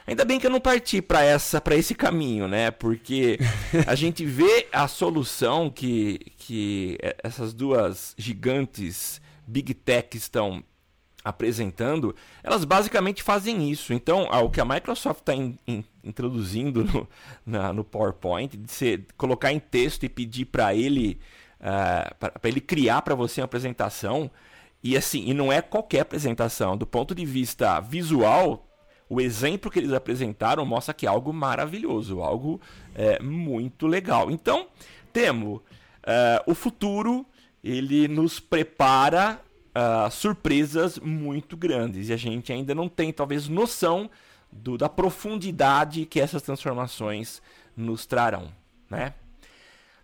Ainda bem que eu não parti para essa para esse caminho, né? Porque [laughs] a gente vê a solução que, que essas duas gigantes Big Tech estão apresentando, elas basicamente fazem isso. Então, o que a Microsoft está in, in, introduzindo no, na, no PowerPoint, de você colocar em texto e pedir para ele, uh, para ele criar para você uma apresentação, e assim, e não é qualquer apresentação. Do ponto de vista visual, o exemplo que eles apresentaram mostra que é algo maravilhoso, algo é, muito legal. Então, temos uh, o futuro ele nos prepara uh, surpresas muito grandes e a gente ainda não tem talvez noção do, da profundidade que essas transformações nos trarão, né?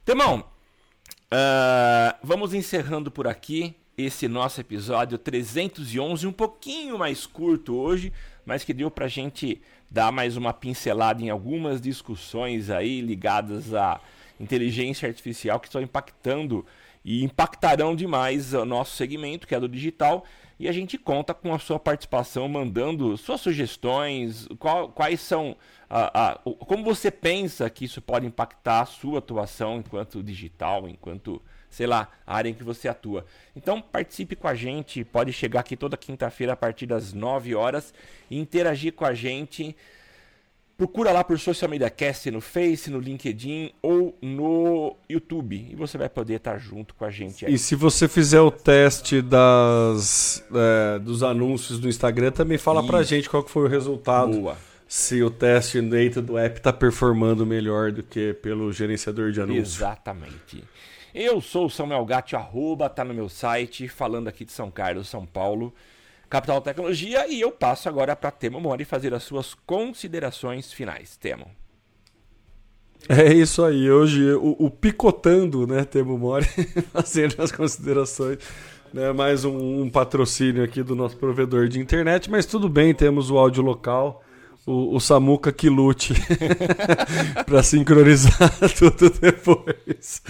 Temão, uh, vamos encerrando por aqui esse nosso episódio 311, um pouquinho mais curto hoje, mas que deu para a gente dar mais uma pincelada em algumas discussões aí ligadas à inteligência artificial que estão impactando e impactarão demais o nosso segmento, que é do digital, e a gente conta com a sua participação, mandando suas sugestões, qual, quais são, a, a, como você pensa que isso pode impactar a sua atuação enquanto digital, enquanto, sei lá, a área em que você atua. Então participe com a gente, pode chegar aqui toda quinta-feira a partir das 9 horas e interagir com a gente. Procura lá por Social Media Cast no Face, no LinkedIn ou no YouTube. E você vai poder estar junto com a gente aí. E se você fizer o teste das, é, dos anúncios do Instagram, também fala Isso. pra gente qual que foi o resultado. Boa. Se o teste dentro do app está performando melhor do que pelo gerenciador de anúncios. Exatamente. Eu sou o Samuel Gatti, arroba, tá no meu site, falando aqui de São Carlos, São Paulo. Capital Tecnologia e eu passo agora para Temo Mori fazer as suas considerações finais. Temo. É isso aí. Hoje o, o picotando, né, Temo Mori, [laughs] fazendo as considerações. Né, mais um, um, patrocínio aqui do nosso provedor de internet, mas tudo bem, temos o áudio local o, o Samuca que lute [laughs] para sincronizar [laughs] tudo depois.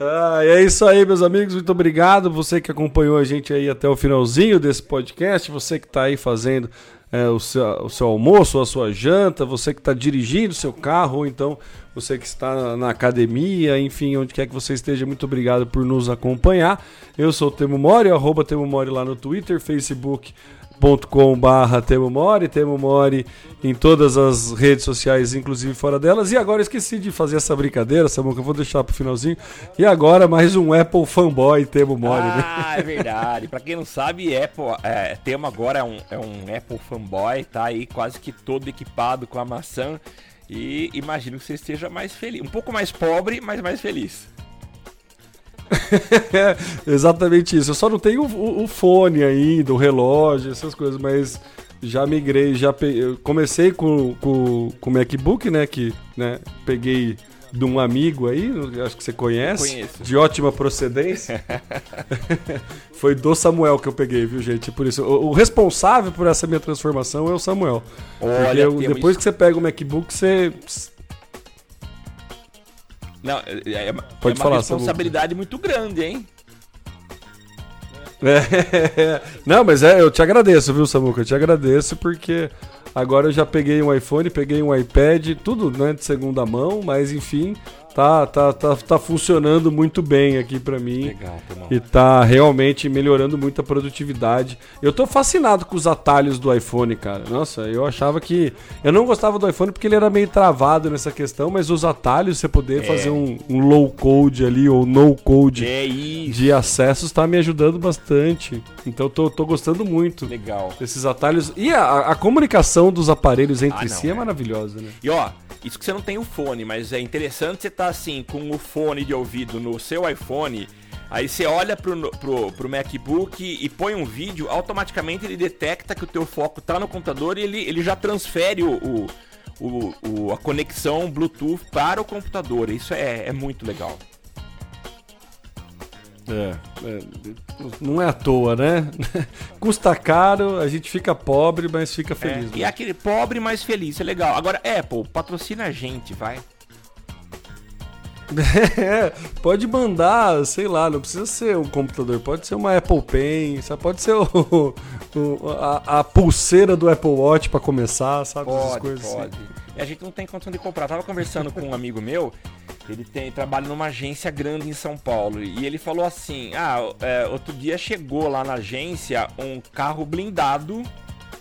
Ah, é isso aí, meus amigos. Muito obrigado. Você que acompanhou a gente aí até o finalzinho desse podcast, você que está aí fazendo é, o, seu, o seu almoço, a sua janta, você que está dirigindo o seu carro, ou então você que está na academia, enfim, onde quer que você esteja, muito obrigado por nos acompanhar. Eu sou o Temo Mori, arroba Temo Mori lá no Twitter, Facebook, youtube.com/barra Temo Mori, Temo Mori em todas as redes sociais, inclusive fora delas. E agora esqueci de fazer essa brincadeira, Samuca, eu vou deixar pro finalzinho. E agora mais um Apple fanboy Temo Mori, né? ah, é verdade. Para quem não sabe, Apple, é, Temo agora é um, é um Apple fanboy, tá aí quase que todo equipado com a maçã. E imagino que você esteja mais feliz, um pouco mais pobre, mas mais feliz. [laughs] Exatamente isso. Eu só não tenho o, o, fone ainda, o relógio, essas coisas, mas já migrei, já comecei com, com, com o MacBook, né? Que né, peguei de um amigo aí, acho que você conhece, Conheço. de ótima procedência. [laughs] Foi do Samuel que eu peguei, viu, gente? Por isso, o, o responsável por essa minha transformação é o Samuel. Olha, eu, depois que você pega o MacBook, você não, é, é, é Pode é uma responsabilidade muito grande, hein? É, [laughs] não, mas é, eu te agradeço, viu, Samuca? Eu te agradeço porque agora eu já peguei um iPhone, peguei um iPad, tudo né, de segunda mão, mas enfim, tá, tá, tá, tá funcionando muito bem aqui para mim. Legal. E tá realmente melhorando muito a produtividade. Eu tô fascinado com os atalhos do iPhone, cara. Nossa, eu achava que. Eu não gostava do iPhone porque ele era meio travado nessa questão, mas os atalhos, você poder é. fazer um, um, low code ali ou no code é de acessos, tá me ajudando bastante. Então tô, tô gostando muito. Legal. Desses atalhos. E a, a comunicação dos aparelhos entre ah, si é, é maravilhosa, né? E ó, isso que você não tem o fone, mas é interessante você estar tá, assim, com o fone de ouvido no seu iPhone. Aí você olha pro, pro, pro MacBook e põe um vídeo, automaticamente ele detecta que o teu foco tá no computador e ele, ele já transfere o, o, o, o a conexão Bluetooth para o computador. Isso é, é muito legal. É, é, não é à toa, né? [laughs] Custa caro, a gente fica pobre, mas fica feliz. É, e aquele pobre, mas feliz, é legal. Agora, Apple, patrocina a gente, vai. [laughs] É, pode mandar, sei lá, não precisa ser um computador, pode ser uma Apple Pen, só pode ser o, [laughs] o a, a, pulseira do Apple Watch para começar, sabe? Pode, Essas coisas assim. pode. Assim. A gente não tem condição de comprar. tava conversando com um amigo meu ele tem, trabalha numa agência grande em São Paulo. E ele falou assim: Ah, é, outro dia chegou lá na agência um carro blindado.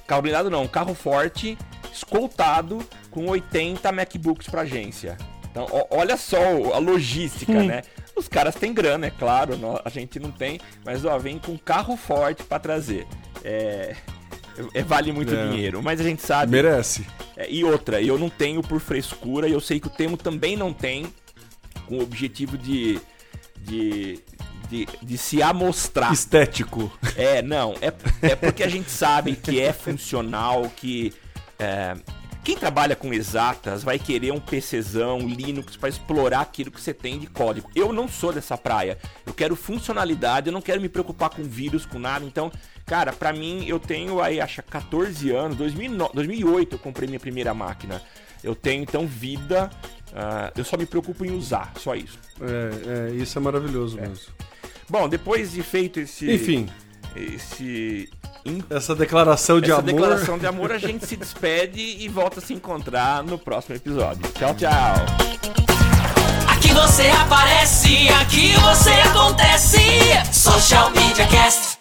Carro blindado não, um carro forte, escoltado, com 80 MacBooks pra agência. Então, olha só a logística, hum. né? Os caras têm grana, é claro, a gente não tem, mas ó, vem com carro forte para trazer. É, é, vale muito é. dinheiro, mas a gente sabe. Merece. É, e outra, eu não tenho por frescura, e eu sei que o Temo também não tem com o objetivo de, de, de, de, se amostrar. Estético. É, não. É, é porque a gente sabe que é funcional, que. É, quem trabalha com exatas vai querer um PCzão, Linux, para explorar aquilo que você tem de código. Eu não sou dessa praia. Eu quero funcionalidade, eu não quero me preocupar com vírus, com nada. Então, cara, para mim, eu tenho aí, acho 14 anos, 2009, 2008 eu comprei minha primeira máquina. Eu tenho então vida Uh, eu só me preocupo em usar, só isso. É, é isso é maravilhoso é. mesmo. Bom, depois de feito esse. Enfim. Esse. Essa declaração de essa amor. Essa declaração de amor, a gente se despede e volta a se encontrar no próximo episódio. Tchau, tchau. Aqui você aparece, aqui você acontece. Social Media Cast.